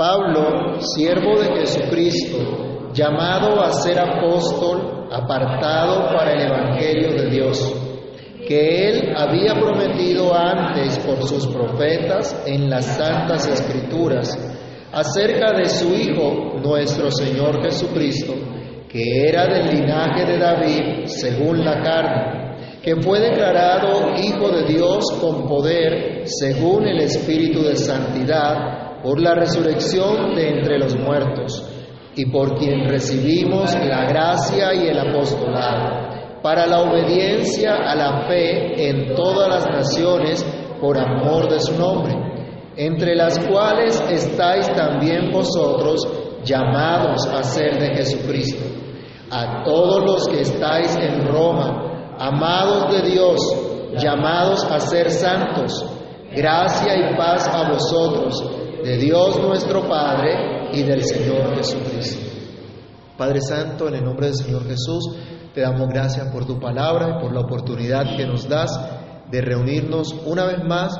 Pablo, siervo de Jesucristo, llamado a ser apóstol, apartado para el Evangelio de Dios, que él había prometido antes por sus profetas en las santas escrituras, acerca de su Hijo, nuestro Señor Jesucristo, que era del linaje de David según la carne, que fue declarado Hijo de Dios con poder según el Espíritu de Santidad, por la resurrección de entre los muertos, y por quien recibimos la gracia y el apostolado, para la obediencia a la fe en todas las naciones por amor de su nombre, entre las cuales estáis también vosotros llamados a ser de Jesucristo. A todos los que estáis en Roma, amados de Dios, llamados a ser santos, gracia y paz a vosotros de Dios nuestro Padre y del Señor Jesucristo. Padre Santo, en el nombre del Señor Jesús, te damos gracias por tu palabra y por la oportunidad que nos das de reunirnos una vez más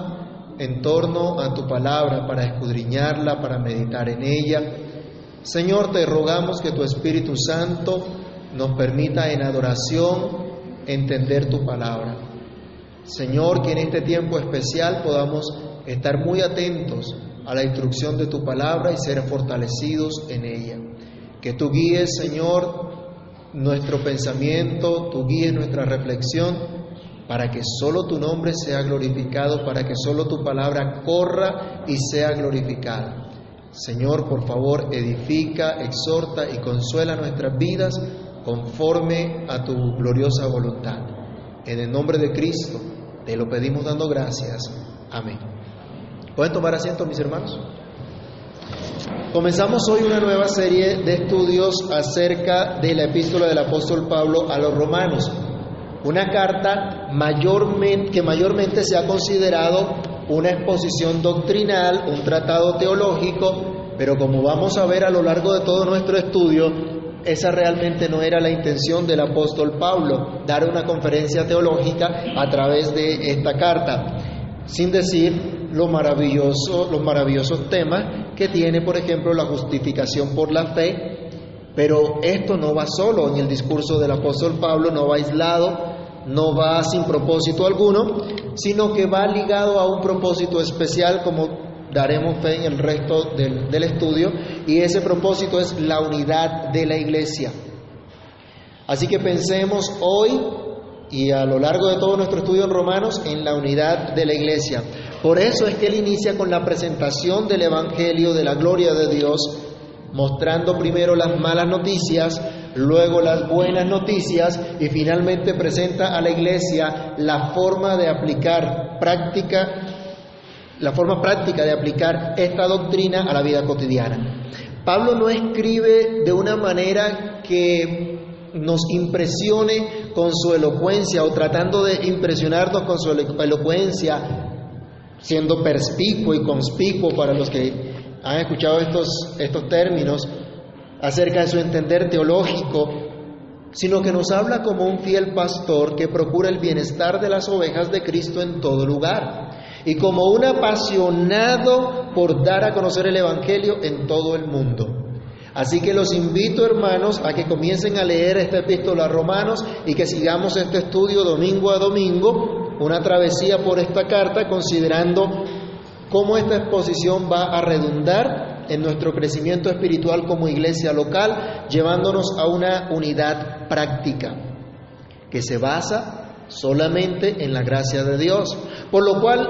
en torno a tu palabra para escudriñarla, para meditar en ella. Señor, te rogamos que tu Espíritu Santo nos permita en adoración entender tu palabra. Señor, que en este tiempo especial podamos estar muy atentos a la instrucción de tu palabra y ser fortalecidos en ella. Que tú guíes, Señor, nuestro pensamiento, tú guíes nuestra reflexión, para que solo tu nombre sea glorificado, para que solo tu palabra corra y sea glorificada. Señor, por favor, edifica, exhorta y consuela nuestras vidas conforme a tu gloriosa voluntad. En el nombre de Cristo te lo pedimos dando gracias. Amén. ¿Pueden tomar asiento, mis hermanos? Comenzamos hoy una nueva serie de estudios acerca de la epístola del apóstol Pablo a los romanos, una carta mayormente, que mayormente se ha considerado una exposición doctrinal, un tratado teológico, pero como vamos a ver a lo largo de todo nuestro estudio, esa realmente no era la intención del apóstol Pablo, dar una conferencia teológica a través de esta carta, sin decir lo maravilloso, los maravillosos temas que tiene, por ejemplo, la justificación por la fe, pero esto no va solo en el discurso del apóstol Pablo, no va aislado, no va sin propósito alguno, sino que va ligado a un propósito especial como daremos fe en el resto del, del estudio, y ese propósito es la unidad de la iglesia. Así que pensemos hoy y a lo largo de todo nuestro estudio en Romanos en la unidad de la iglesia. Por eso es que él inicia con la presentación del Evangelio de la gloria de Dios, mostrando primero las malas noticias, luego las buenas noticias y finalmente presenta a la iglesia la forma de aplicar práctica la forma práctica de aplicar esta doctrina a la vida cotidiana. Pablo no escribe de una manera que nos impresione con su elocuencia o tratando de impresionarnos con su elocuencia siendo perspicuo y conspicuo para los que han escuchado estos, estos términos acerca de su entender teológico, sino que nos habla como un fiel pastor que procura el bienestar de las ovejas de Cristo en todo lugar y como un apasionado por dar a conocer el Evangelio en todo el mundo. Así que los invito, hermanos, a que comiencen a leer esta epístola a Romanos y que sigamos este estudio domingo a domingo una travesía por esta carta considerando cómo esta exposición va a redundar en nuestro crecimiento espiritual como iglesia local, llevándonos a una unidad práctica que se basa solamente en la gracia de Dios. Por lo cual,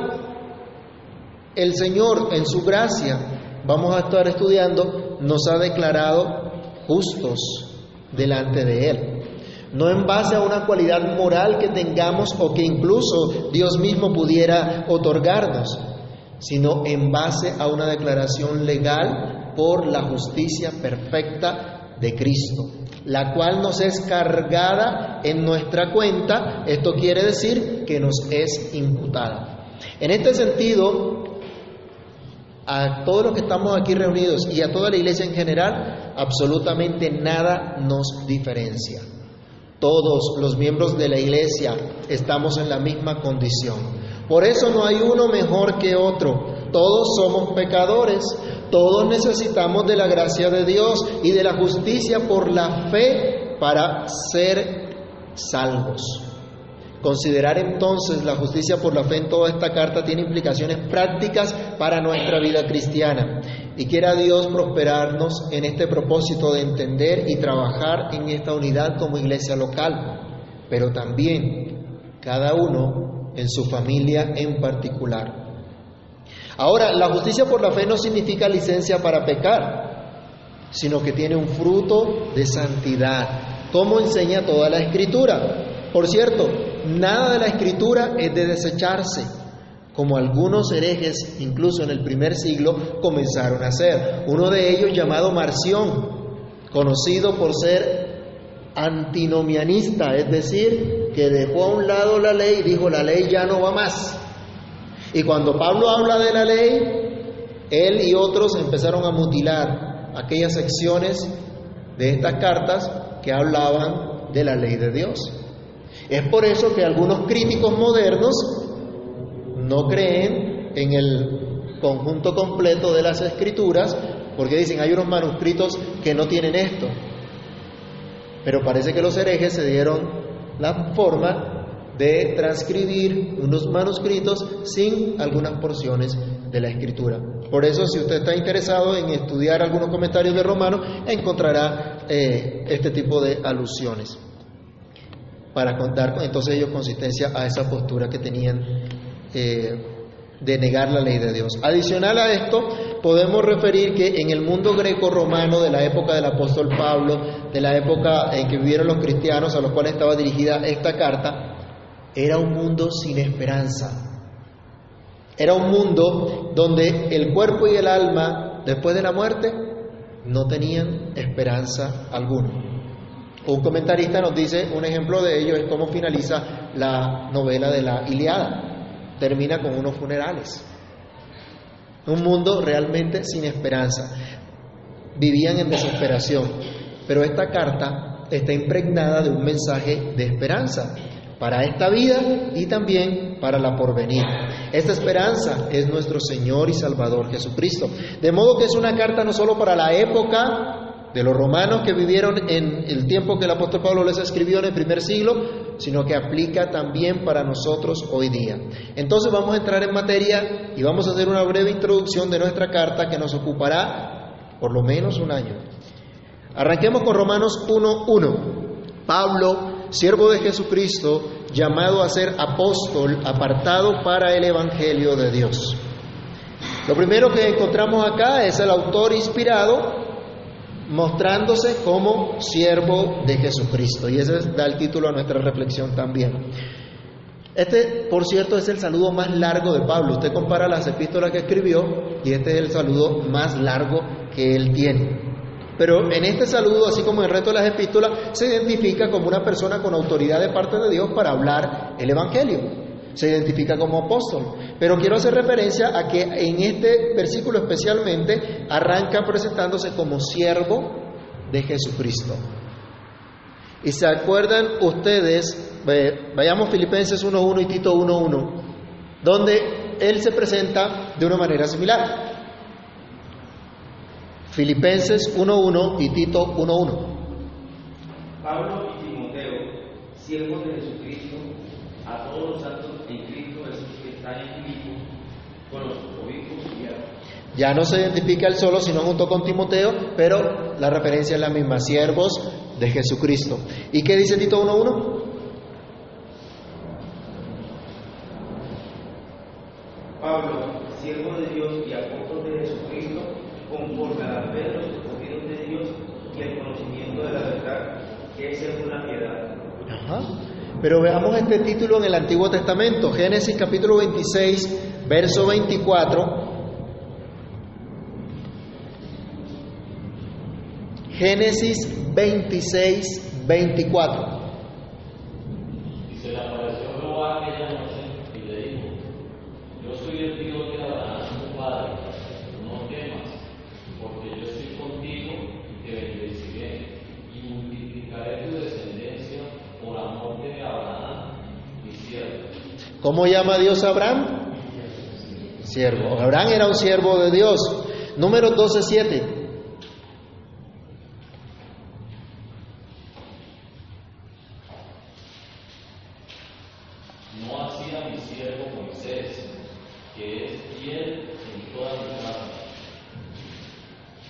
el Señor en su gracia, vamos a estar estudiando, nos ha declarado justos delante de Él no en base a una cualidad moral que tengamos o que incluso Dios mismo pudiera otorgarnos, sino en base a una declaración legal por la justicia perfecta de Cristo, la cual nos es cargada en nuestra cuenta, esto quiere decir que nos es imputada. En este sentido, a todos los que estamos aquí reunidos y a toda la iglesia en general, absolutamente nada nos diferencia. Todos los miembros de la iglesia estamos en la misma condición. Por eso no hay uno mejor que otro. Todos somos pecadores, todos necesitamos de la gracia de Dios y de la justicia por la fe para ser salvos. Considerar entonces la justicia por la fe en toda esta carta tiene implicaciones prácticas para nuestra vida cristiana. Y quiera Dios prosperarnos en este propósito de entender y trabajar en esta unidad como iglesia local, pero también cada uno en su familia en particular. Ahora, la justicia por la fe no significa licencia para pecar, sino que tiene un fruto de santidad, como enseña toda la escritura. Por cierto, nada de la escritura es de desecharse, como algunos herejes, incluso en el primer siglo, comenzaron a hacer. Uno de ellos llamado Marción, conocido por ser antinomianista, es decir, que dejó a un lado la ley y dijo, la ley ya no va más. Y cuando Pablo habla de la ley, él y otros empezaron a mutilar aquellas secciones de estas cartas que hablaban de la ley de Dios. Es por eso que algunos críticos modernos no creen en el conjunto completo de las escrituras, porque dicen hay unos manuscritos que no tienen esto. Pero parece que los herejes se dieron la forma de transcribir unos manuscritos sin algunas porciones de la escritura. Por eso, si usted está interesado en estudiar algunos comentarios de Romano, encontrará eh, este tipo de alusiones para contar entonces ellos consistencia a esa postura que tenían eh, de negar la ley de Dios. Adicional a esto, podemos referir que en el mundo greco-romano de la época del apóstol Pablo, de la época en que vivieron los cristianos a los cuales estaba dirigida esta carta, era un mundo sin esperanza. Era un mundo donde el cuerpo y el alma, después de la muerte, no tenían esperanza alguna. Un comentarista nos dice, un ejemplo de ello es cómo finaliza la novela de la Iliada. Termina con unos funerales. Un mundo realmente sin esperanza. Vivían en desesperación. Pero esta carta está impregnada de un mensaje de esperanza para esta vida y también para la porvenir. Esta esperanza es nuestro Señor y Salvador Jesucristo. De modo que es una carta no solo para la época de los romanos que vivieron en el tiempo que el apóstol Pablo les escribió en el primer siglo, sino que aplica también para nosotros hoy día. Entonces vamos a entrar en materia y vamos a hacer una breve introducción de nuestra carta que nos ocupará por lo menos un año. Arranquemos con Romanos 1.1. Pablo siervo de Jesucristo, llamado a ser apóstol, apartado para el Evangelio de Dios. Lo primero que encontramos acá es el autor inspirado mostrándose como siervo de Jesucristo. Y ese da el título a nuestra reflexión también. Este, por cierto, es el saludo más largo de Pablo. Usted compara las epístolas que escribió y este es el saludo más largo que él tiene. Pero en este saludo, así como en el resto de las epístolas, se identifica como una persona con autoridad de parte de Dios para hablar el Evangelio. Se identifica como apóstol. Pero quiero hacer referencia a que en este versículo especialmente arranca presentándose como siervo de Jesucristo. Y se acuerdan ustedes, vayamos Filipenses 1.1 y Tito 1.1, donde él se presenta de una manera similar. Filipenses 1.1 y Tito 1.1. Pablo y Timoteo, siervos de Jesucristo, a todos los Ya no se identifica él solo, sino junto con Timoteo, pero la referencia es la misma, siervos de Jesucristo. ¿Y qué dice Tito 1.1? Pablo, siervo de Dios y apóstol de Jesucristo, conforme a la fe de los escogidos de Dios y el conocimiento de la verdad, que es según la piedad. Ajá. Pero veamos este título en el Antiguo Testamento, Génesis capítulo 26, verso 24. Génesis 26, 24. ¿Cómo llama Dios a Abraham? Siervo. Abraham era un siervo de Dios. Número 12, 7. No hacía mi siervo Moisés, que es fiel en toda mi casa.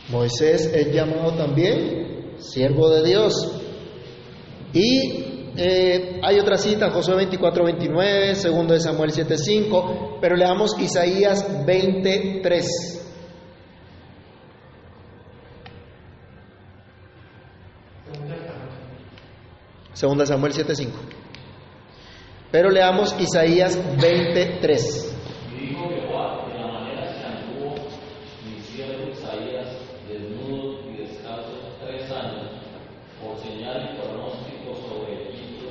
Moisés es llamado también siervo de Dios. Y eh, hay otra cita, Josué 24, 29, segundo de Samuel 7, 5, pero leamos Isaías 23. Segunda Samuel 7, 5. Pero leamos Isaías 23. Y dijo Jehová, de la manera que anduvo mi siervo Isaías, desnudo y descalzo tres años, por señal y pronóstico sobre Egipto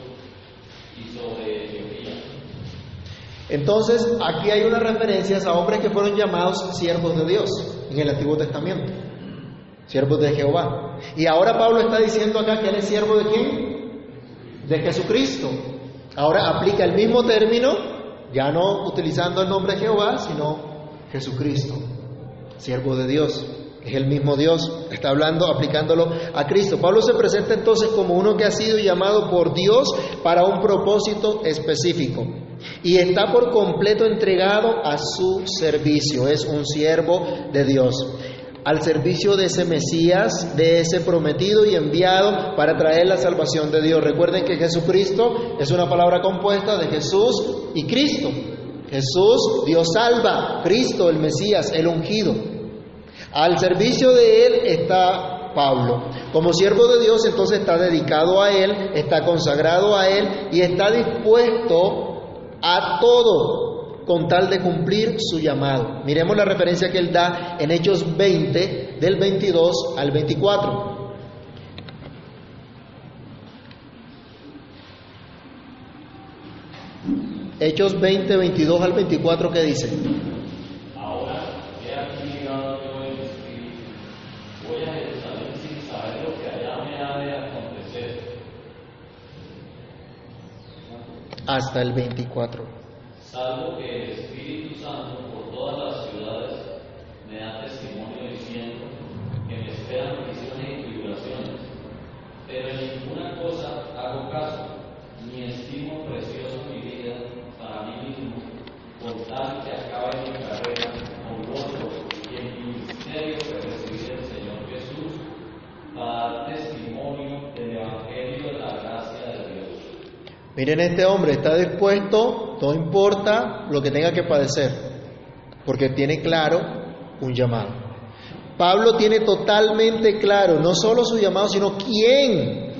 y sobre Etiopía. Entonces, aquí hay unas referencias a hombres que fueron llamados siervos de Dios en el Antiguo Testamento, siervos de Jehová. Y ahora Pablo está diciendo acá que él es siervo de quién? De Jesucristo. Ahora aplica el mismo término, ya no utilizando el nombre de Jehová, sino Jesucristo, siervo de Dios. Es el mismo Dios, está hablando, aplicándolo a Cristo. Pablo se presenta entonces como uno que ha sido llamado por Dios para un propósito específico y está por completo entregado a su servicio. Es un siervo de Dios al servicio de ese Mesías, de ese prometido y enviado para traer la salvación de Dios. Recuerden que Jesucristo es una palabra compuesta de Jesús y Cristo. Jesús, Dios salva, Cristo, el Mesías, el ungido. Al servicio de Él está Pablo. Como siervo de Dios, entonces está dedicado a Él, está consagrado a Él y está dispuesto a todo con tal de cumplir su llamado. Miremos la referencia que él da en Hechos 20, del 22 al 24. Hechos 20, 22 al 24, ¿qué dice? Ahora, he aquí llegado yo en espíritu. Voy a Jerusalén sin saber lo que allá me ha de acontecer, Hasta el 24. salvo que el Espíritu Santo por todas las ciudades me da testimonio diciendo que me esperan prisiones y tribulaciones. Pero en ninguna cosa hago caso, ni estimo precioso mi vida para mí mismo, con tal que acabe mi carrera con gozo y en mi ministerio que recibí del Señor Jesús, para dar testimonio del Evangelio de la gracia de Dios. Miren, este hombre está dispuesto, no importa lo que tenga que padecer, porque tiene claro un llamado. Pablo tiene totalmente claro no solo su llamado, sino quién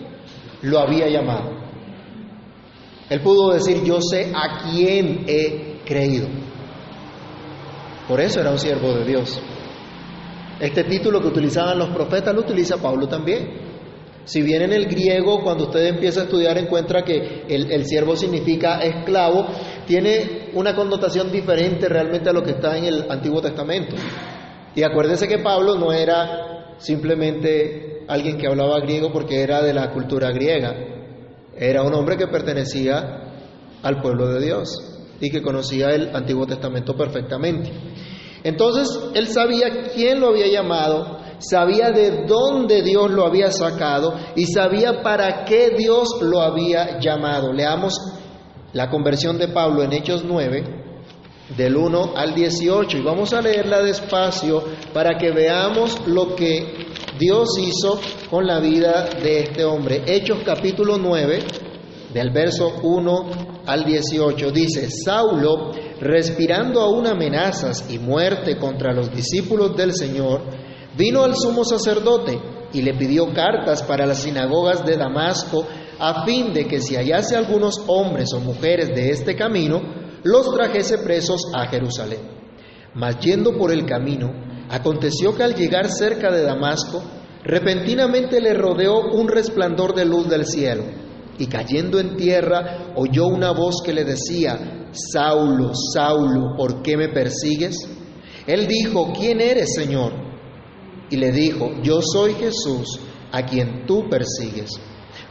lo había llamado. Él pudo decir, yo sé a quién he creído. Por eso era un siervo de Dios. Este título que utilizaban los profetas lo utiliza Pablo también. Si bien en el griego, cuando usted empieza a estudiar, encuentra que el, siervo significa esclavo, tiene una connotación diferente realmente a lo que está en el Antiguo Testamento. Y acuérdese que Pablo no era simplemente alguien que hablaba griego porque era de la cultura griega. Era un hombre que pertenecía al pueblo de Dios y que conocía el Antiguo Testamento perfectamente. Entonces, él sabía quién lo había llamado, sabía de dónde Dios lo había sacado y sabía para qué Dios lo había llamado. Leamos la conversión de Pablo en Hechos 9, del 1 al 18, y vamos a leerla despacio para que veamos lo que Dios hizo con la vida de este hombre. Hechos capítulo 9, del verso 1 al 18, dice, Saulo, respirando aún amenazas y muerte contra los discípulos del Señor, vino al sumo sacerdote y le pidió cartas para las sinagogas de Damasco, a fin de que si hallase algunos hombres o mujeres de este camino, los trajese presos a Jerusalén. Mas yendo por el camino, aconteció que al llegar cerca de Damasco, repentinamente le rodeó un resplandor de luz del cielo, y cayendo en tierra oyó una voz que le decía, Saulo, Saulo, ¿por qué me persigues? Él dijo, ¿quién eres, Señor? Y le dijo, yo soy Jesús, a quien tú persigues.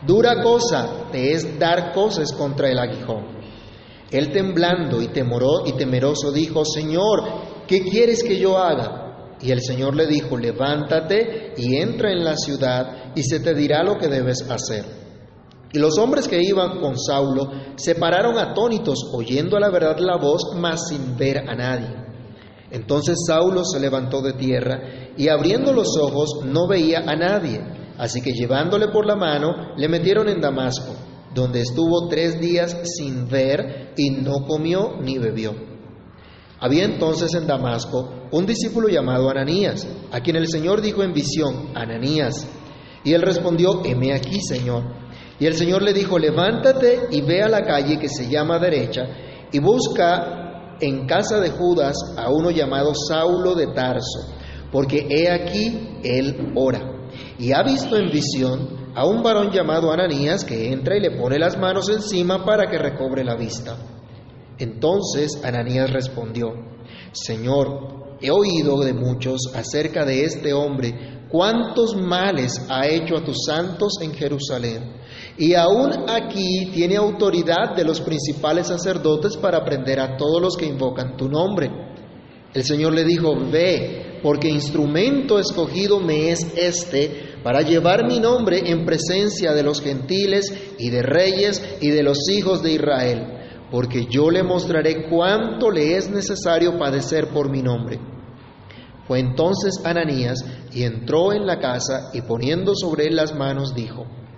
Dura cosa te es dar cosas contra el aguijón. Él temblando y, temoró, y temeroso dijo, Señor, ¿qué quieres que yo haga? Y el Señor le dijo, levántate y entra en la ciudad y se te dirá lo que debes hacer. Y los hombres que iban con Saulo se pararon atónitos, oyendo a la verdad la voz, mas sin ver a nadie. Entonces Saulo se levantó de tierra y abriendo los ojos no veía a nadie. Así que llevándole por la mano, le metieron en Damasco, donde estuvo tres días sin ver y no comió ni bebió. Había entonces en Damasco un discípulo llamado Ananías, a quien el Señor dijo en visión, Ananías. Y él respondió, heme aquí, Señor. Y el Señor le dijo, levántate y ve a la calle que se llama derecha y busca en casa de Judas a uno llamado Saulo de Tarso, porque he aquí él ora. Y ha visto en visión a un varón llamado Ananías que entra y le pone las manos encima para que recobre la vista. Entonces Ananías respondió, Señor, he oído de muchos acerca de este hombre, cuántos males ha hecho a tus santos en Jerusalén. Y aún aquí tiene autoridad de los principales sacerdotes para prender a todos los que invocan tu nombre. El Señor le dijo, ve, porque instrumento escogido me es este para llevar mi nombre en presencia de los gentiles y de reyes y de los hijos de Israel, porque yo le mostraré cuánto le es necesario padecer por mi nombre. Fue entonces Ananías y entró en la casa y poniendo sobre él las manos dijo,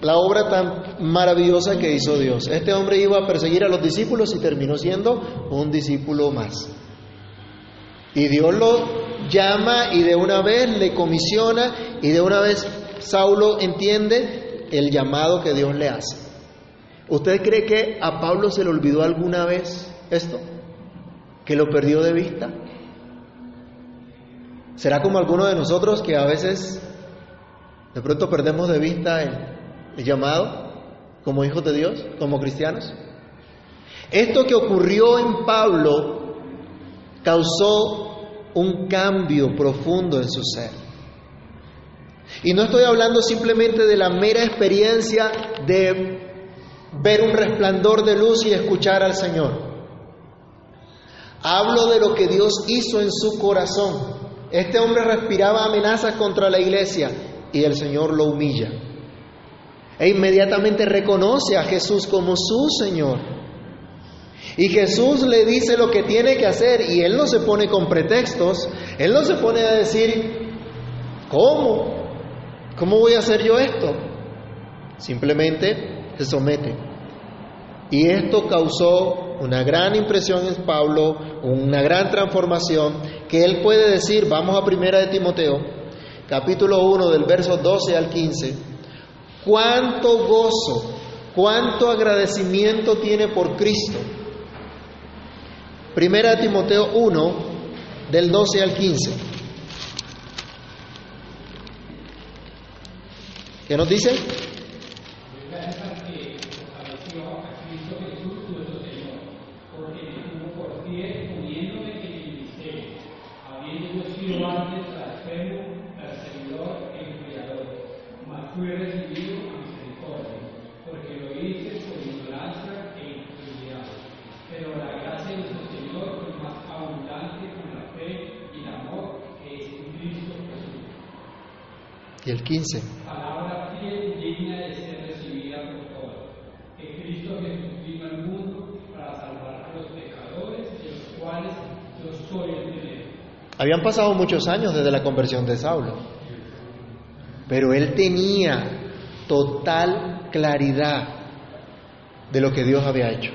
la obra tan maravillosa que hizo Dios. Este hombre iba a perseguir a los discípulos y terminó siendo un discípulo más. Y Dios lo llama y de una vez le comisiona y de una vez Saulo entiende el llamado que Dios le hace. ¿Usted cree que a Pablo se le olvidó alguna vez esto? ¿Que lo perdió de vista? ¿Será como alguno de nosotros que a veces de pronto perdemos de vista el, llamado como hijos de Dios, como cristianos? Esto que ocurrió en Pablo causó un cambio profundo en su ser. Y no estoy hablando simplemente de la mera experiencia de ver un resplandor de luz y escuchar al Señor. Hablo de lo que Dios hizo en su corazón. Este hombre respiraba amenazas contra la iglesia y el Señor lo humilla. E inmediatamente reconoce a Jesús como su Señor. Y Jesús le dice lo que tiene que hacer y él no se pone con pretextos, él no se pone a decir, ¿cómo? ¿Cómo voy a hacer yo esto? Simplemente se somete. Y esto causó una gran impresión en Pablo, una gran transformación, que él puede decir, vamos a primera de Timoteo, capítulo 1 del verso 12 al 15, cuánto gozo, cuánto agradecimiento tiene por Cristo. Primera Timoteo 1 del 12 al 15. ¿Qué nos dice? Y el 15. Palabra fiel digna de ser recibida por todos. Que Cristo Jesús vino al mundo para salvar a los pecadores, de los cuales yo soy el primero. Habían pasado muchos años desde la conversión de Saulo, pero él tenía total claridad de lo que Dios había hecho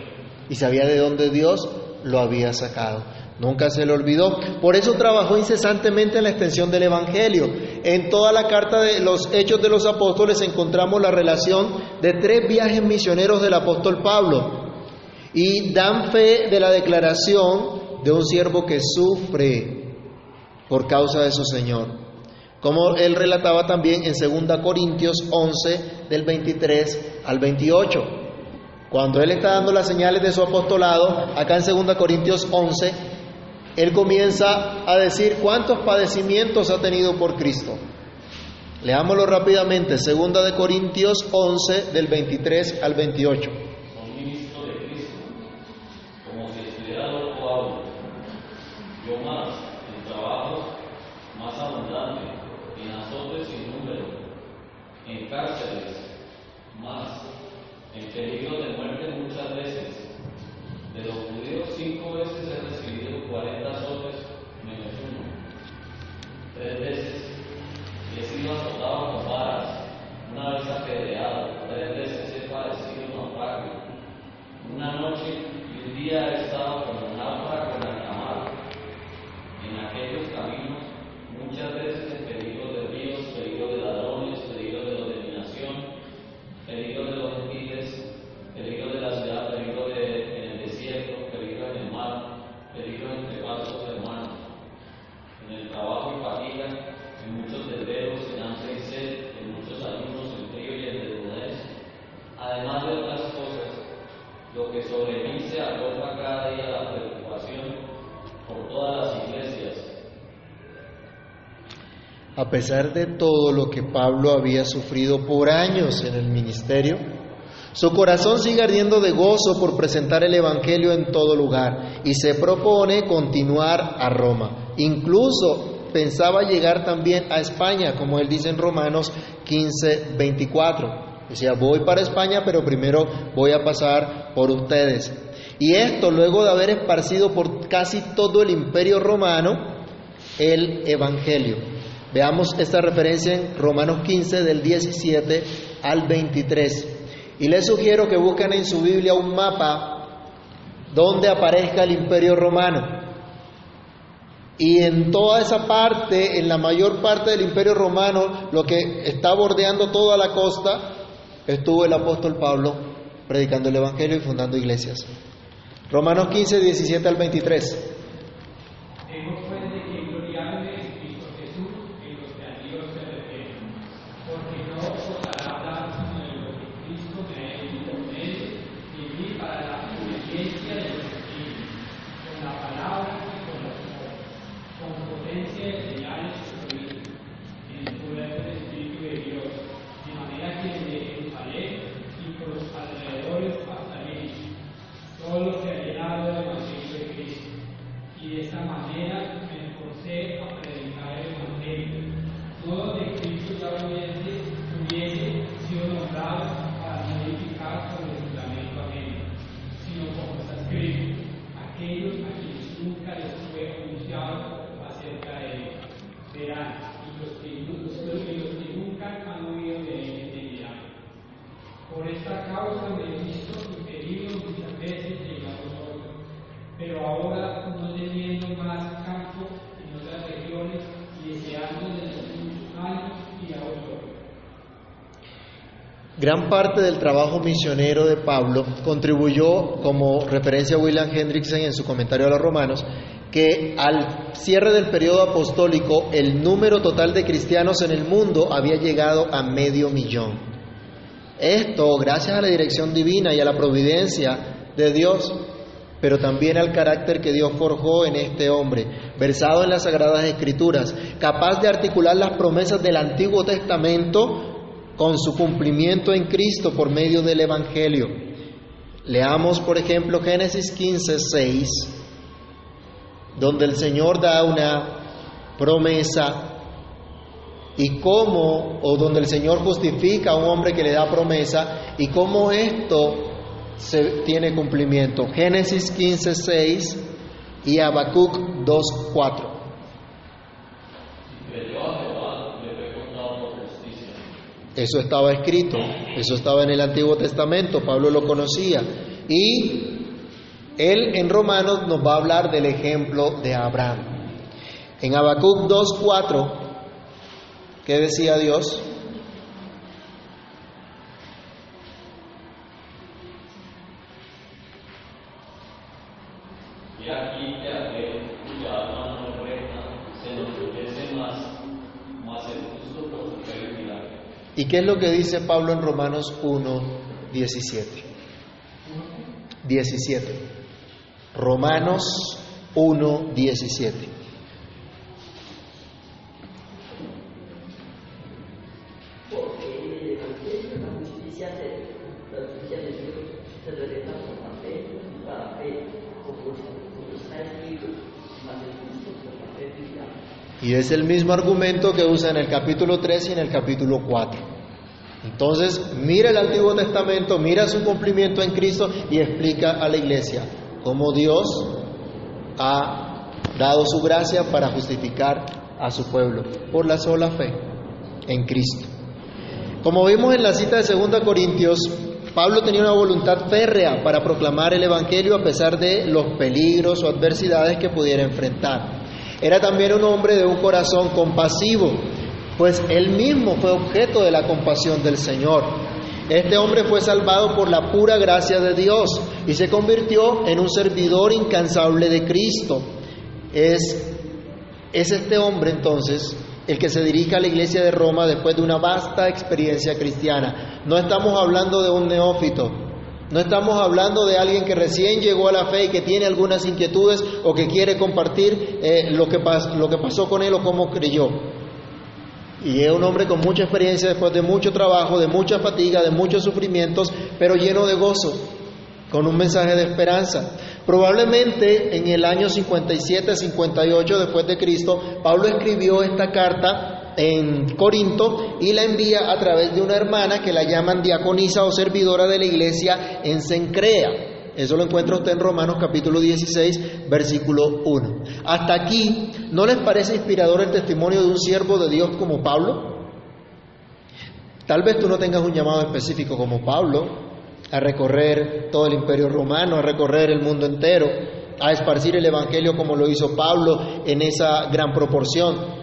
y sabía de dónde Dios lo había sacado. Nunca se le olvidó. Por eso trabajó incesantemente en la extensión del Evangelio. En toda la carta de los Hechos de los Apóstoles encontramos la relación de tres viajes misioneros del apóstol Pablo y dan fe de la declaración de un siervo que sufre por causa de su Señor. Como él relataba también en 2 Corintios 11, del 23 al 28. Cuando él está dando las señales de su apostolado, acá en 2 Corintios 11, él comienza a decir cuántos padecimientos ha tenido por Cristo. Leámoslo rápidamente, 2 de Corintios 11 del 23 al 28. Son ministro de Cristo, como si estuviera loco hablo. Yo más, en trabajo más abundante, en azotes sin número, en cárceles más, en peligro de muerte muchas veces. De los judíos cinco veces he recibido cuarenta azotes menos uno. Tres veces he azotado con varas, una vez apedreado, tres veces he padecido naufragio. Una noche y un día he estado como un náufrago en la. En aquellos caminos, A pesar de todo lo que Pablo había sufrido por años en el ministerio, su corazón sigue ardiendo de gozo por presentar el Evangelio en todo lugar y se propone continuar a Roma. Incluso pensaba llegar también a España, como él dice en Romanos 15, 24. Decía, voy para España, pero primero voy a pasar por ustedes. Y esto luego de haber esparcido por casi todo el imperio romano el Evangelio. Veamos esta referencia en Romanos 15 del 17 al 23. Y les sugiero que busquen en su Biblia un mapa donde aparezca el imperio romano. Y en toda esa parte, en la mayor parte del imperio romano, lo que está bordeando toda la costa, estuvo el apóstol Pablo predicando el Evangelio y fundando iglesias. Romanos 15, 17 al 23. Tengo pues de que gloriarme en Cristo Jesús en los que a Dios se refieren, porque no os hará hablar sino de lo que Cristo me ha hecho con él, y mí para la obediencia de los espíritus, con la palabra y con las obras, con potencia de señales y prodigios, en el poder del Espíritu de Dios, de manera que de Jerusalén y por los alrededores hasta Egipto, todo lo que ha llenado el Evangelio de Cristo y de esta manera me esforcé a predicar el Evangelio, no donde Cristo ya hubiese, hubiese sido nombrado para no edificar sobre el fundamento ajeno, sino como está escrito, aquellos a quienes nunca les fue anunciado acerca de él, verán, y los que, los, los que nunca han oído de él entenderán. Por esta causa me he visto impedido muchas veces de ir a vosotros, pero ahora no teniendo más campo en otras regiones y deseando desde hace muchos años ir a vosotros. Gran parte del trabajo misionero de Pablo contribuyó, como referencia a William Hendrickson en su comentario a los romanos, que al cierre del periodo apostólico el número total de cristianos en el mundo había llegado a medio millón. Esto gracias a la dirección divina y a la providencia de Dios, pero también al carácter que Dios forjó en este hombre, versado en las Sagradas Escrituras, capaz de articular las promesas del Antiguo Testamento con su cumplimiento en Cristo por medio del Evangelio. Leamos, por ejemplo, Génesis 15, 6, donde el Señor da una promesa y cómo, o donde el Señor justifica a un hombre que le da promesa y cómo esto se tiene cumplimiento. Génesis 15, 6 y Habacuc 2, 4. Creyó a Jehová, le fue contado por justicia. Eso estaba escrito, eso estaba en el Antiguo Testamento, Pablo lo conocía. Y él en Romanos nos va a hablar del ejemplo de Abraham. En Habacuc 2.4, ¿qué decía Dios? Y aquí te haré ¿Y qué es lo que dice Pablo en Romanos 1, 17? 17. Romanos 1, 17. Es el mismo argumento que usa en el capítulo 3 y en el capítulo 4. Entonces, mira el Antiguo Testamento, mira su cumplimiento en Cristo y explica a la iglesia cómo Dios ha dado su gracia para justificar a su pueblo por la sola fe en Cristo. Como vimos en la cita de 2 Corintios, Pablo tenía una voluntad férrea para proclamar el Evangelio a pesar de los peligros o adversidades que pudiera enfrentar. Era también un hombre de un corazón compasivo, pues él mismo fue objeto de la compasión del Señor. Este hombre fue salvado por la pura gracia de Dios y se convirtió en un servidor incansable de Cristo. Es, es este hombre entonces el que se dirige a la iglesia de Roma después de una vasta experiencia cristiana. No estamos hablando de un neófito, no estamos hablando de alguien que recién llegó a la fe y que tiene algunas inquietudes o que quiere compartir eh, lo, que lo que pasó con él o cómo creyó. Y es un hombre con mucha experiencia después de mucho trabajo, de mucha fatiga, de muchos sufrimientos, pero lleno de gozo, con un mensaje de esperanza. Probablemente en el año 57-58 después de Cristo, Pablo escribió esta carta en Corinto y la envía a través de una hermana que la llaman diaconisa o servidora de la iglesia en Cencrea. Eso lo encuentra usted en Romanos capítulo 16, versículo 1. Hasta aquí, ¿no les parece inspirador el testimonio de un siervo de Dios como Pablo? Tal vez tú no tengas un llamado específico como Pablo a recorrer todo el imperio romano, a recorrer el mundo entero, a esparcir el Evangelio como lo hizo Pablo en esa gran proporción.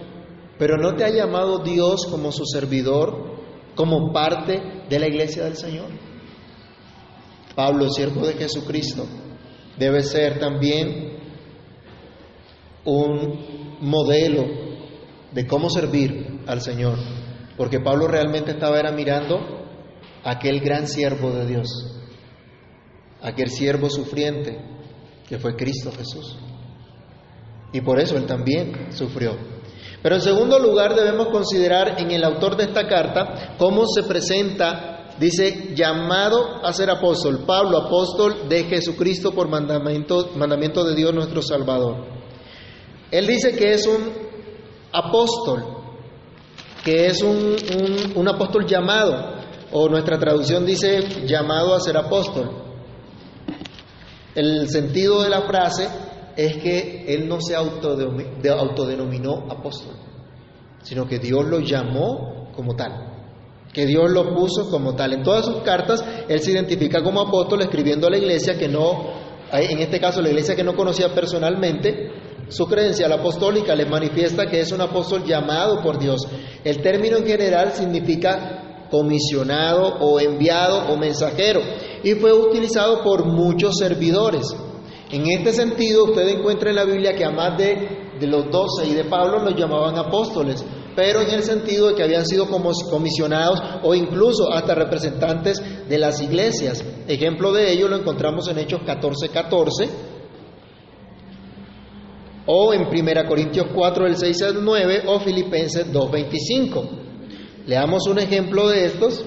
Pero ¿no te ha llamado Dios como su servidor, como parte de la iglesia del Señor? Pablo, siervo de Jesucristo, debe ser también un modelo de cómo servir al Señor, porque Pablo realmente estaba mirando a aquel gran siervo de Dios, aquel siervo sufriente que fue Cristo Jesús. Y por eso él también sufrió. Pero en segundo lugar debemos considerar en el autor de esta carta cómo se presenta Dice, llamado a ser apóstol, Pablo, apóstol de Jesucristo por mandamiento, mandamiento de Dios nuestro Salvador. Él dice que es un apóstol, que es un, un, un apóstol llamado, o nuestra traducción dice llamado a ser apóstol. El sentido de la frase es que él no se autodenominó apóstol, sino que Dios lo llamó como tal que Dios lo puso como tal. En todas sus cartas, él se identifica como apóstol escribiendo a la iglesia que no, en este caso la iglesia que no conocía personalmente, su credencial apostólica le manifiesta que es un apóstol llamado por Dios. El término en general significa comisionado o enviado o mensajero y fue utilizado por muchos servidores. En este sentido, usted encuentra en la Biblia que a más de, los doce y de Pablo los llamaban apóstoles, pero en el sentido de que habían sido como comisionados o incluso hasta representantes de las iglesias. Ejemplo de ello lo encontramos en Hechos 14:14 14, o en 1 Corintios 4 del 6 al 9 o Filipenses 2:25. Leamos un ejemplo de estos.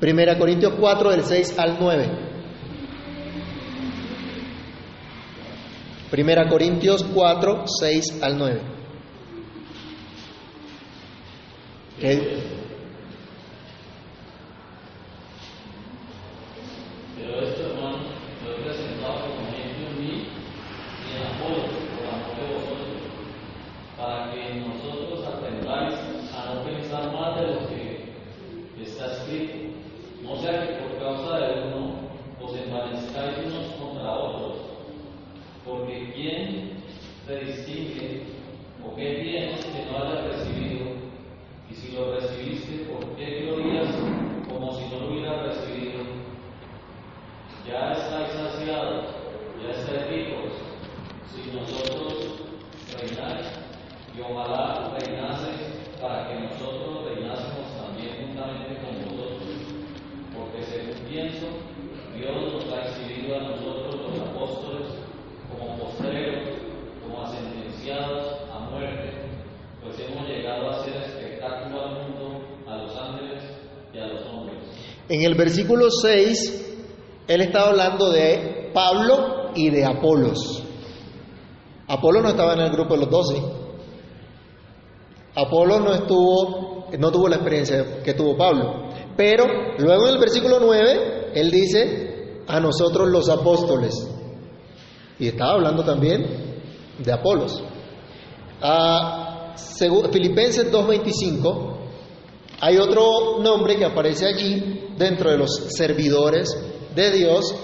1 Corintios 4 del 6 al 9. Primera Corintios 4, 6 al 9. ¿Qué? Pero esto, hermano, lo he presentado como ejemplo en mí y en Apolo, por amor de vosotros, para que nosotros aprendáis a no pensar más de lo que está escrito. No sea que por causa de uno os envanezcáis unos contra otros, porque ¿quién se distingue o qué bienes que no haya recibido? Y si lo recibís, En el versículo 6, él estaba hablando de Pablo y de Apolos. Apolo no estaba en el grupo de los doce. Apolo no estuvo, no tuvo la experiencia que tuvo Pablo. Pero luego en el versículo 9, él dice, a nosotros los apóstoles. Y estaba hablando también de Apolos. A Filipenses 2.25, hay otro nombre que aparece allí dentro de los servidores de Dios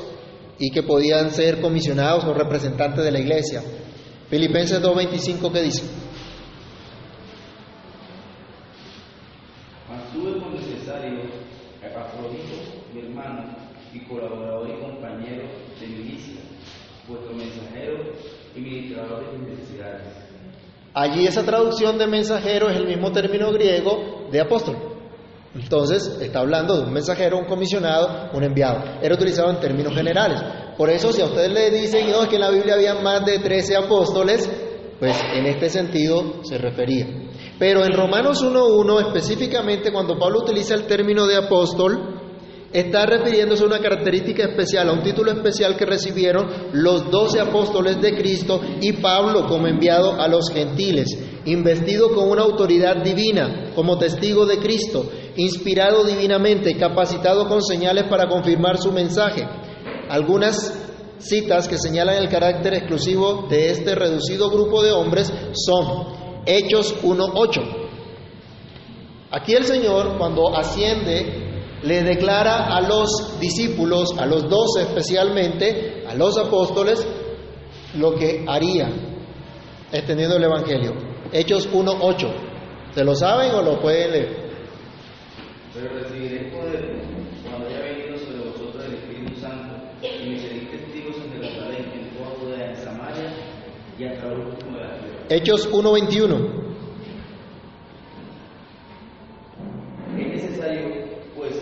y que podían ser comisionados o representantes de la iglesia. Filipenses 2.25, ¿qué dice? Mantuve con necesario a Epafrodito, mi hermano, y colaborador y compañero de milicia, vuestro mensajero y ministrador de mis necesidades. Allí esa traducción de mensajero es el mismo término griego de apóstol. Entonces está hablando de un mensajero, un comisionado, un enviado. Era utilizado en términos generales. Por eso si a ustedes le dicen que en la Biblia había más de 13 apóstoles, pues en este sentido se refería. Pero en Romanos 1.1 específicamente cuando Pablo utiliza el término de apóstol, está refiriéndose a una característica especial, a un título especial que recibieron los doce apóstoles de Cristo y Pablo como enviado a los gentiles, investido con una autoridad divina, como testigo de Cristo, inspirado divinamente, capacitado con señales para confirmar su mensaje. Algunas citas que señalan el carácter exclusivo de este reducido grupo de hombres son Hechos 1.8. Aquí el Señor, cuando asciende le declara a los discípulos, a los doce especialmente, a los apóstoles, lo que haría extendiendo el Evangelio. Hechos 1.8. ¿Se lo saben o lo pueden leer? Pero recibiréis poder cuando haya venido sobre vosotros el Espíritu Santo y me seréis testigos en Jerusalén, en toda Judea, en Samaria y hasta lo último de la tierra. Hechos 1.21. Es necesario, pues,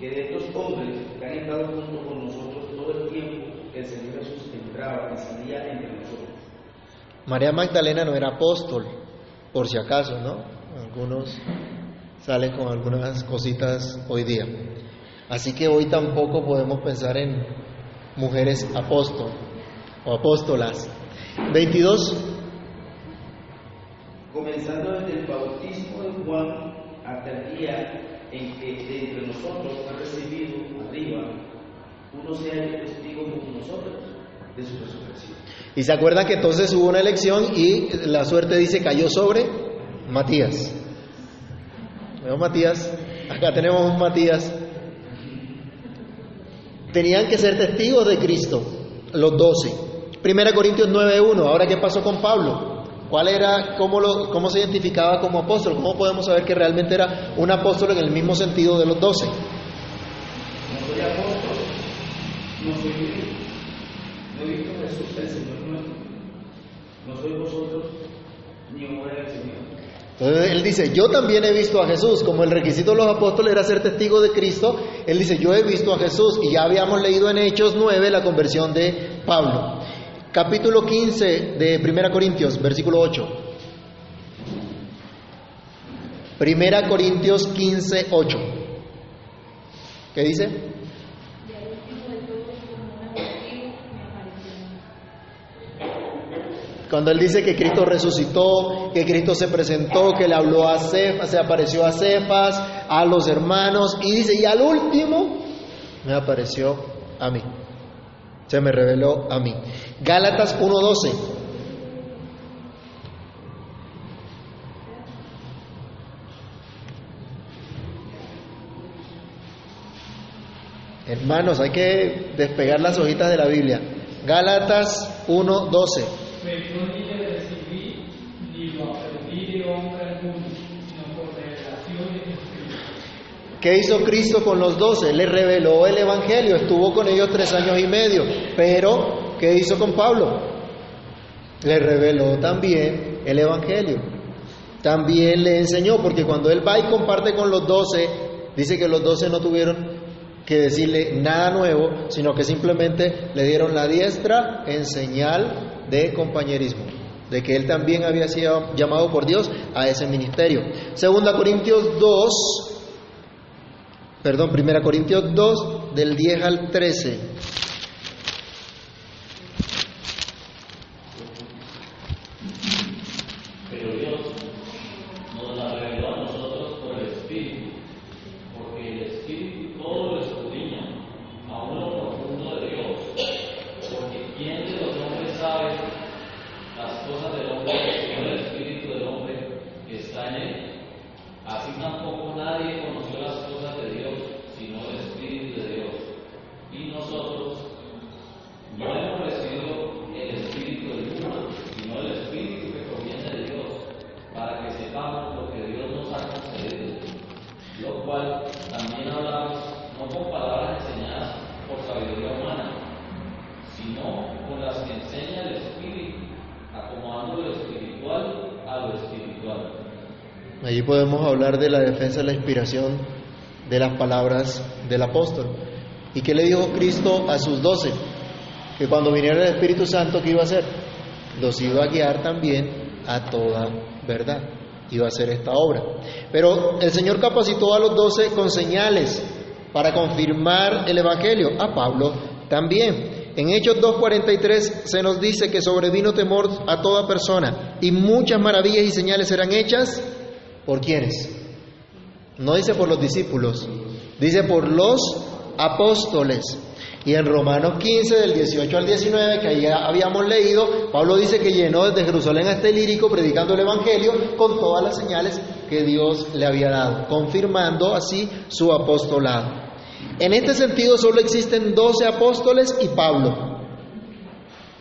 que de estos hombres que han estado junto con nosotros todo el tiempo que el Señor Jesús entraba y salía entre nosotros. María Magdalena no era apóstol, por si acaso, ¿no? Algunos salen con algunas cositas hoy día. Así que hoy tampoco podemos pensar en mujeres apóstol o apóstolas. 22. Comenzando desde el bautismo de Juan hasta el día en que de entre nosotros fue recibido arriba, uno sea testigo como nosotros de su resurrección. Y se acuerdan que entonces hubo una elección y la suerte dice cayó sobre Matías. Veo Matías, acá tenemos un Matías. Tenían que ser testigos de Cristo, los doce. Primera Corintios 9.1, ahora qué pasó con Pablo. ¿Cuál era, cómo, lo, cómo se identificaba como apóstol? ¿Cómo podemos saber que realmente era un apóstol en el mismo sentido de los doce? No soy apóstol, no soy no he visto Jesús el Señor nuestro, no soy vosotros ni obra del Señor. Entonces él dice, yo también he visto a Jesús, como el requisito de los apóstoles era ser testigo de Cristo, él dice, yo he visto a Jesús y ya habíamos leído en Hechos 9 la conversión de Pablo. Capítulo 15 de 1 Corintios, versículo 8. Primera Corintios 15, 8. ¿Qué dice? Cuando él dice que Cristo resucitó, que Cristo se presentó, que le habló a Cefas, se apareció a Cefas, a los hermanos, y dice, y al último me apareció a mí. Se me reveló a mí. Gálatas 1.12. Hermanos, hay que despegar las hojitas de la Biblia. Gálatas 1.12. Pero ni le recibí ni lo aprendí de hombre alguno, sino por revelación de Jesucristo. ¿Qué hizo Cristo con los doce? Le reveló el Evangelio, estuvo con ellos tres años y medio. Pero, ¿qué hizo con Pablo? Le reveló también el Evangelio. También le enseñó, porque cuando él va y comparte con los doce, dice que los doce no tuvieron que decirle nada nuevo, sino que simplemente le dieron la diestra en señal de compañerismo, de que él también había sido llamado por Dios a ese ministerio. Segunda Corintios 2, perdón, 1 Corintios 2, del 10 al 13. Pero Dios nos la reveló a nosotros por el Espíritu, porque el Espíritu todo lo escudriña, aún lo profundo de Dios. Porque ¿quién de los hombres sabe las cosas del hombre sino el Espíritu del hombre que está en él? Así tampoco nadie conoció las cosas de Dios sino el Espíritu de Dios. Y nosotros no hemos recibido el Espíritu del mundo, sino el Espíritu que proviene de Dios, para que sepamos lo que Dios nos ha concedido. Lo cual también hablamos no con palabras enseñadas por sabiduría humana, sino con las que enseña el Espíritu, acomodando lo espiritual a lo espiritual. Allí podemos de la defensa de la inspiración de las palabras del apóstol. ¿Y qué le dijo Cristo a sus doce? Que cuando viniera el Espíritu Santo, ¿qué iba a hacer? Los iba a guiar también a toda verdad. Iba a hacer esta obra. Pero el Señor capacitó a los doce con señales para confirmar el Evangelio. A Pablo también. En Hechos 2.43 se nos dice que sobrevino temor a toda persona y muchas maravillas y señales serán hechas ¿Por quiénes? No dice por los discípulos, dice por los apóstoles. Y en Romanos 15, del 18 al 19, que ya habíamos leído, Pablo dice que llenó desde Jerusalén hasta el lírico predicando el Evangelio con todas las señales que Dios le había dado, confirmando así su apostolado. En este sentido solo existen 12 apóstoles y Pablo.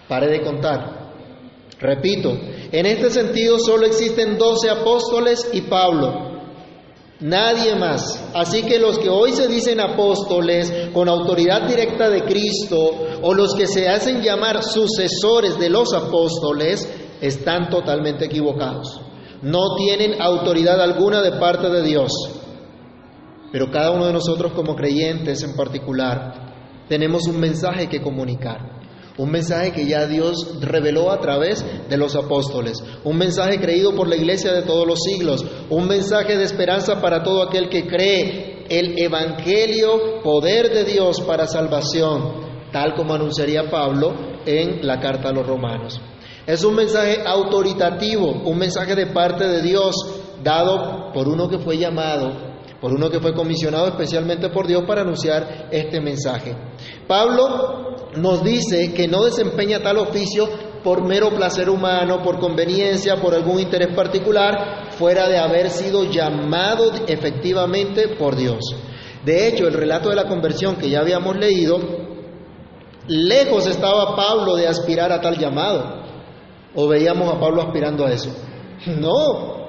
Pare de contar. Repito, en este sentido solo existen 12 apóstoles y Pablo. Nadie más. Así que los que hoy se dicen apóstoles con autoridad directa de Cristo o los que se hacen llamar sucesores de los apóstoles están totalmente equivocados. No tienen autoridad alguna de parte de Dios. Pero cada uno de nosotros como creyentes en particular tenemos un mensaje que comunicar. Un mensaje que ya Dios reveló a través de los apóstoles. Un mensaje creído por la iglesia de todos los siglos. Un mensaje de esperanza para todo aquel que cree. El Evangelio, poder de Dios para salvación, tal como anunciaría Pablo en la carta a los romanos. Es un mensaje autoritativo, un mensaje de parte de Dios, dado por uno que fue llamado, por uno que fue comisionado especialmente por Dios para anunciar este mensaje. Pablo nos dice que no desempeña tal oficio por mero placer humano, por conveniencia, por algún interés particular, fuera de haber sido llamado efectivamente por Dios. De hecho, el relato de la conversión que ya habíamos leído, lejos estaba Pablo de aspirar a tal llamado. ¿O veíamos a Pablo aspirando a eso? No,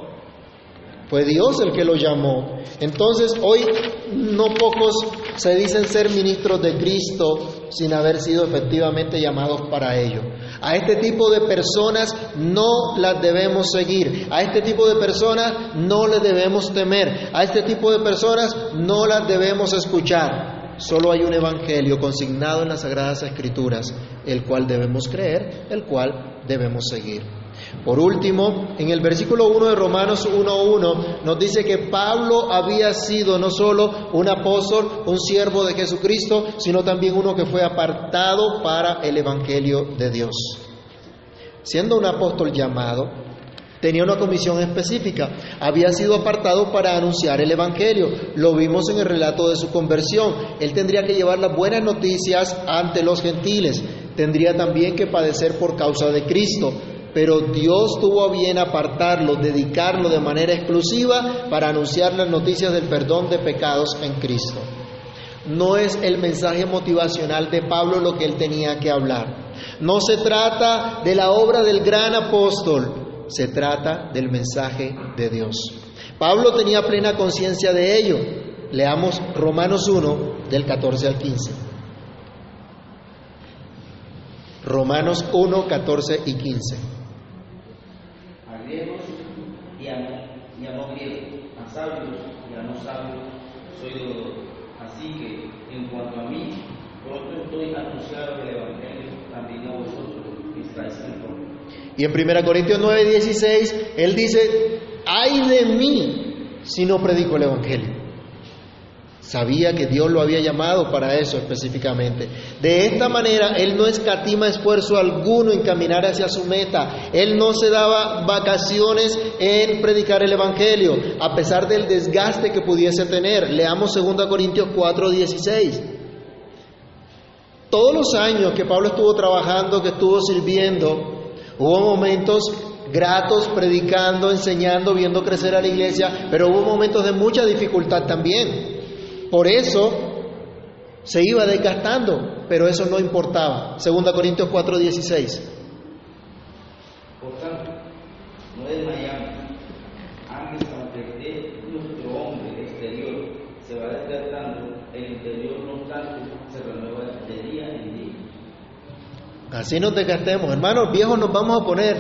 fue Dios el que lo llamó. Entonces hoy no pocos se dicen ser ministros de Cristo sin haber sido efectivamente llamados para ello. A este tipo de personas no las debemos seguir. A este tipo de personas no les debemos temer. A este tipo de personas no las debemos escuchar. Solo hay un evangelio consignado en las Sagradas Escrituras, el cual debemos creer, el cual debemos seguir. Por último, en el versículo 1 de Romanos 1.1 nos dice que Pablo había sido no solo un apóstol, un siervo de Jesucristo, sino también uno que fue apartado para el Evangelio de Dios. Siendo un apóstol llamado, tenía una comisión específica, había sido apartado para anunciar el Evangelio, lo vimos en el relato de su conversión, él tendría que llevar las buenas noticias ante los gentiles, tendría también que padecer por causa de Cristo, pero Dios tuvo a bien apartarlo, dedicarlo de manera exclusiva para anunciar las noticias del perdón de pecados en Cristo. No es el mensaje motivacional de Pablo lo que él tenía que hablar. No se trata de la obra del gran apóstol, se trata del mensaje de Dios. Pablo tenía plena conciencia de ello. Leamos Romanos 1 del 14 al 15. Romanos 1, 14 y 15. a griegos y a, y a no griegos, a sabios y a no sabios, soy deudor. Así que, en cuanto a mí, pronto estoy a anunciar el Evangelio también a vosotros que estáis en Roma. Y en 1 Corintios 9, 16, él dice, ay de mí si no predico el Evangelio. Sabía que Dios lo había llamado para eso específicamente. De esta manera, Él no escatima esfuerzo alguno en caminar hacia su meta. Él no se daba vacaciones en predicar el Evangelio, a pesar del desgaste que pudiese tener. Leamos 2 Corintios 4, 16. Todos los años que Pablo estuvo trabajando, que estuvo sirviendo, hubo momentos gratos, predicando, enseñando, viendo crecer a la iglesia, pero hubo momentos de mucha dificultad también. Por eso se iba desgastando, pero eso no importaba. Segunda Corintios 4:16. Por tanto, no desmayamos. Antes, aunque nuestro hombre exterior se va desgastando, el interior no obstante se renueva de día en día. Así nos desgastemos. Hermanos, viejos nos vamos a poner,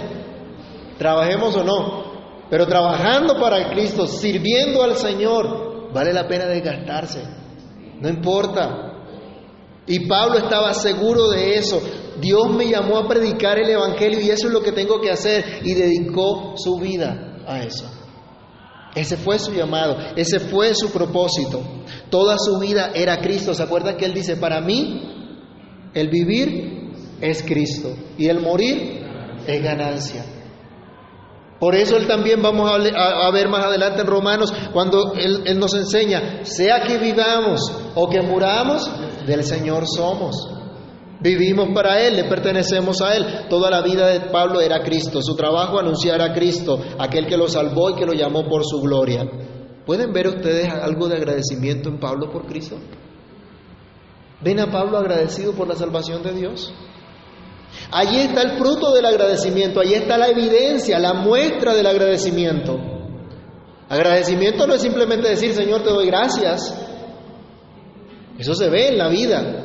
trabajemos o no, pero trabajando para Cristo, sirviendo al Señor, Vale la pena desgastarse. No importa. Y Pablo estaba seguro de eso. Dios me llamó a predicar el Evangelio y eso es lo que tengo que hacer. Y dedicó su vida a eso. Ese fue su llamado, ese fue su propósito. Toda su vida era Cristo. ¿Se acuerdan que él dice, para mí el vivir es Cristo y el morir es ganancia? Por eso Él también vamos a, ver más adelante en Romanos, cuando él, nos enseña, sea que vivamos o que muramos, del Señor somos. Vivimos para Él, le pertenecemos a Él. Toda la vida de Pablo era Cristo, su trabajo anunciar a Cristo, aquel que lo salvó y que lo llamó por su gloria. ¿Pueden ver ustedes algo de agradecimiento en Pablo por Cristo? ¿Ven a Pablo agradecido por la salvación de Dios? Allí está el fruto del agradecimiento, allí está la evidencia, la muestra del agradecimiento. Agradecimiento no es simplemente decir, Señor, te doy gracias. Eso se ve en la vida.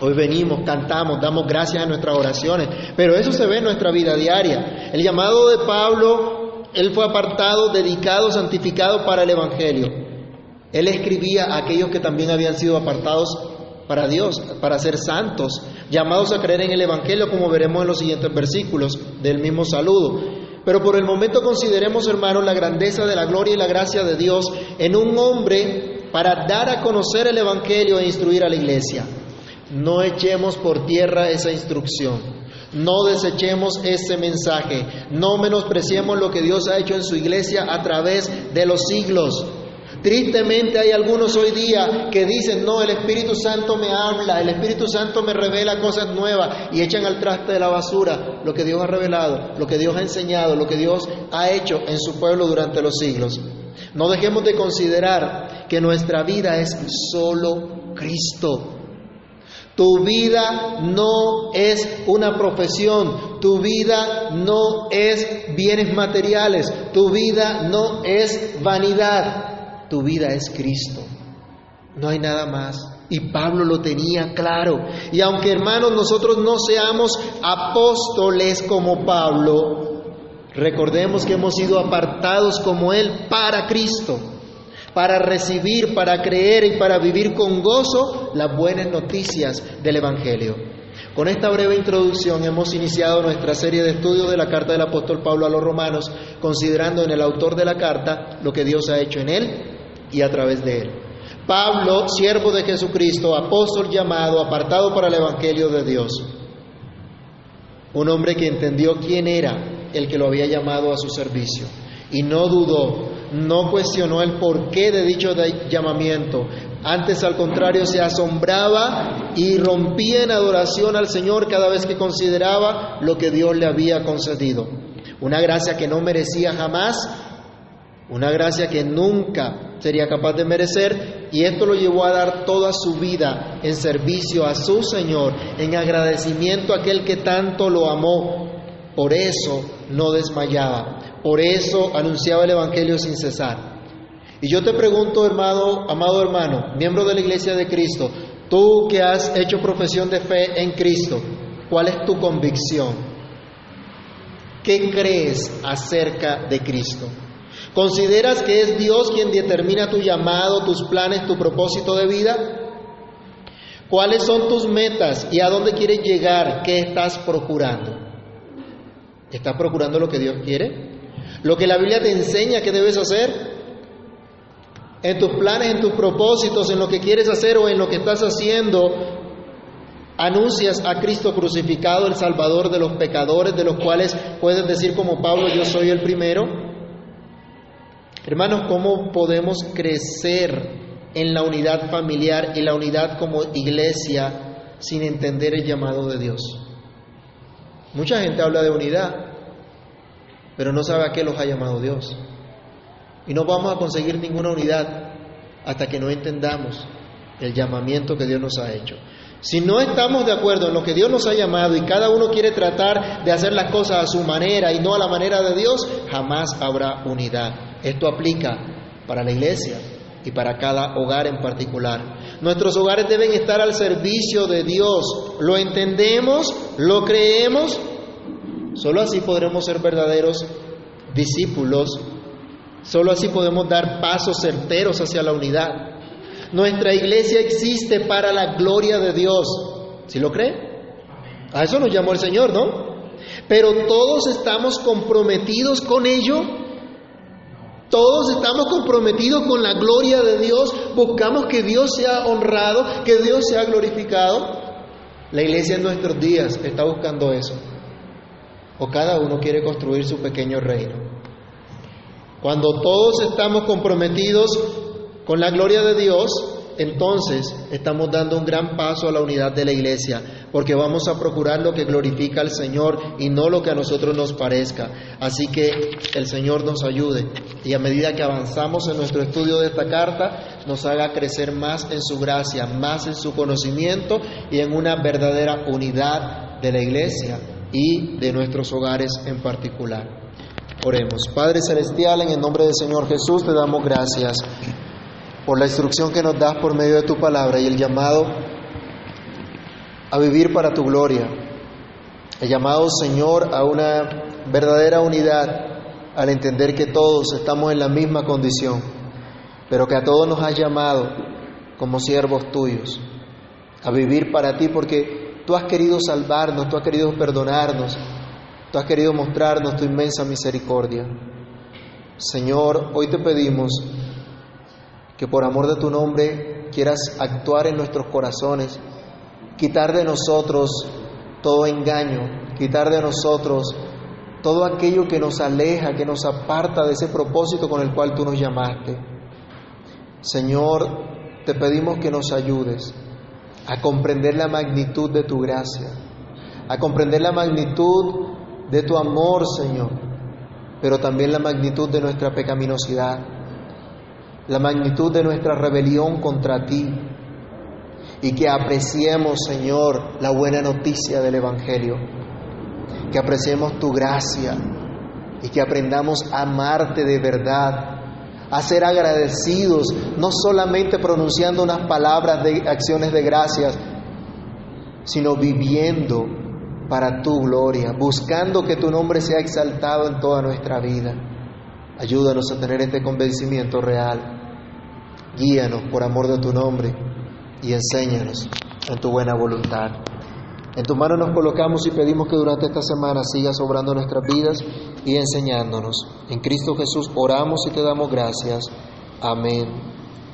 Hoy venimos, cantamos, damos gracias a nuestras oraciones, pero eso se ve en nuestra vida diaria. El llamado de Pablo, él fue apartado, dedicado, santificado para el Evangelio. Él escribía a aquellos que también habían sido apartados para Dios, para ser santos, llamados a creer en el Evangelio, como veremos en los siguientes versículos del mismo saludo. Pero por el momento consideremos, hermanos, la grandeza de la gloria y la gracia de Dios en un hombre para dar a conocer el Evangelio e instruir a la iglesia. No echemos por tierra esa instrucción. No desechemos ese mensaje. No menospreciemos lo que Dios ha hecho en su iglesia a través de los siglos. Tristemente hay algunos hoy día que dicen, no, el Espíritu Santo me habla, el Espíritu Santo me revela cosas nuevas y echan al traste de la basura lo que Dios ha revelado, lo que Dios ha enseñado, lo que Dios ha hecho en su pueblo durante los siglos. No dejemos de considerar que nuestra vida es solo Cristo. Tu vida no es una profesión, tu vida no es bienes materiales, tu vida no es vanidad, tu vida es Cristo. No hay nada más. Y Pablo lo tenía claro. Y aunque hermanos nosotros no seamos apóstoles como Pablo, recordemos que hemos sido apartados como Él para Cristo, para recibir, para creer y para vivir con gozo las buenas noticias del Evangelio. Con esta breve introducción hemos iniciado nuestra serie de estudios de la carta del apóstol Pablo a los romanos, considerando en el autor de la carta lo que Dios ha hecho en él y a través de él. Pablo, siervo de Jesucristo, apóstol llamado, apartado para el Evangelio de Dios. Un hombre que entendió quién era el que lo había llamado a su servicio y no dudó, no cuestionó el porqué de dicho llamamiento. Antes, al contrario, se asombraba y rompía en adoración al Señor cada vez que consideraba lo que Dios le había concedido. Una gracia que no merecía jamás, una gracia que nunca sería capaz de merecer y esto lo llevó a dar toda su vida en servicio a su Señor, en agradecimiento a aquel que tanto lo amó. Por eso no desmayaba, por eso anunciaba el Evangelio sin cesar. Y yo te pregunto, hermano, amado hermano, miembro de la Iglesia de Cristo, tú que has hecho profesión de fe en Cristo, ¿cuál es tu convicción? ¿Qué crees acerca de Cristo? ¿Consideras que es Dios quien determina tu llamado, tus planes, tu propósito de vida? ¿Cuáles son tus metas y a dónde quieres llegar? ¿Qué estás procurando? ¿Estás procurando lo que Dios quiere? ¿Lo que la Biblia te enseña que debes hacer? en tus planes, en tus propósitos, en lo que quieres hacer o en lo que estás haciendo, anuncias a Cristo crucificado, el Salvador de los pecadores, de los cuales puedes decir como Pablo, yo soy el primero. Hermanos, ¿cómo podemos crecer en la unidad familiar y la unidad como iglesia sin entender el llamado de Dios? Mucha gente habla de unidad, pero no sabe a qué los ha llamado Dios. Y no vamos a conseguir ninguna unidad hasta que no entendamos el llamamiento que Dios nos ha hecho. Si no estamos de acuerdo en lo que Dios nos ha llamado y cada uno quiere tratar de hacer las cosas a su manera y no a la manera de Dios, jamás habrá unidad. Esto aplica para la iglesia y para cada hogar en particular. Nuestros hogares deben estar al servicio de Dios. ¿Lo entendemos? ¿Lo creemos? Solo así podremos ser verdaderos discípulos. Solo así podemos dar pasos certeros hacia la unidad. Nuestra iglesia existe para la gloria de Dios. ¿Sí lo cree? A eso nos llamó el Señor, ¿no? Pero todos estamos comprometidos con ello. Todos estamos comprometidos con la gloria de Dios. Buscamos que Dios sea honrado, que Dios sea glorificado. La iglesia en nuestros días está buscando eso. O cada uno quiere construir su pequeño reino. Cuando todos estamos comprometidos con la gloria de Dios, entonces estamos dando un gran paso a la unidad de la iglesia, porque vamos a procurar lo que glorifica al Señor y no lo que a nosotros nos parezca. Así que el Señor nos ayude y a medida que avanzamos en nuestro estudio de esta carta, nos haga crecer más en su gracia, más en su conocimiento y en una verdadera unidad de la iglesia y de nuestros hogares en particular. Oremos. Padre Celestial, en el nombre del Señor Jesús, te damos gracias por la instrucción que nos das por medio de tu palabra y el llamado a vivir para tu gloria. El llamado, Señor, a una verdadera unidad al entender que todos estamos en la misma condición, pero que a todos nos has llamado como siervos tuyos a vivir para ti porque tú has querido salvarnos, tú has querido perdonarnos, tú has querido mostrarnos tu inmensa misericordia. Señor, hoy te pedimos que por amor de tu nombre quieras actuar en nuestros corazones, quitar de nosotros todo engaño, quitar de nosotros todo aquello que nos aleja, que nos aparta de ese propósito con el cual tú nos llamaste. Señor, te pedimos que nos ayudes a comprender la magnitud de tu gracia, a comprender la magnitud de tu amor, Señor, pero también la magnitud de nuestra pecaminosidad la magnitud de nuestra rebelión contra ti. Y que apreciemos, Señor, la buena noticia del Evangelio, que apreciemos tu gracia. Y que aprendamos a amarte de verdad, a ser agradecidos, no solamente pronunciando unas palabras de acciones de gracias, sino viviendo para tu gloria, buscando que tu nombre sea exaltado en toda nuestra vida. Ayúdanos a tener este convencimiento real Guíanos por amor de tu nombre y enséñanos en tu buena voluntad. En tu mano nos colocamos y pedimos que durante esta semana sigas obrando nuestras vidas y enseñándonos. En Cristo Jesús oramos y te damos gracias. Amén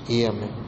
y amén.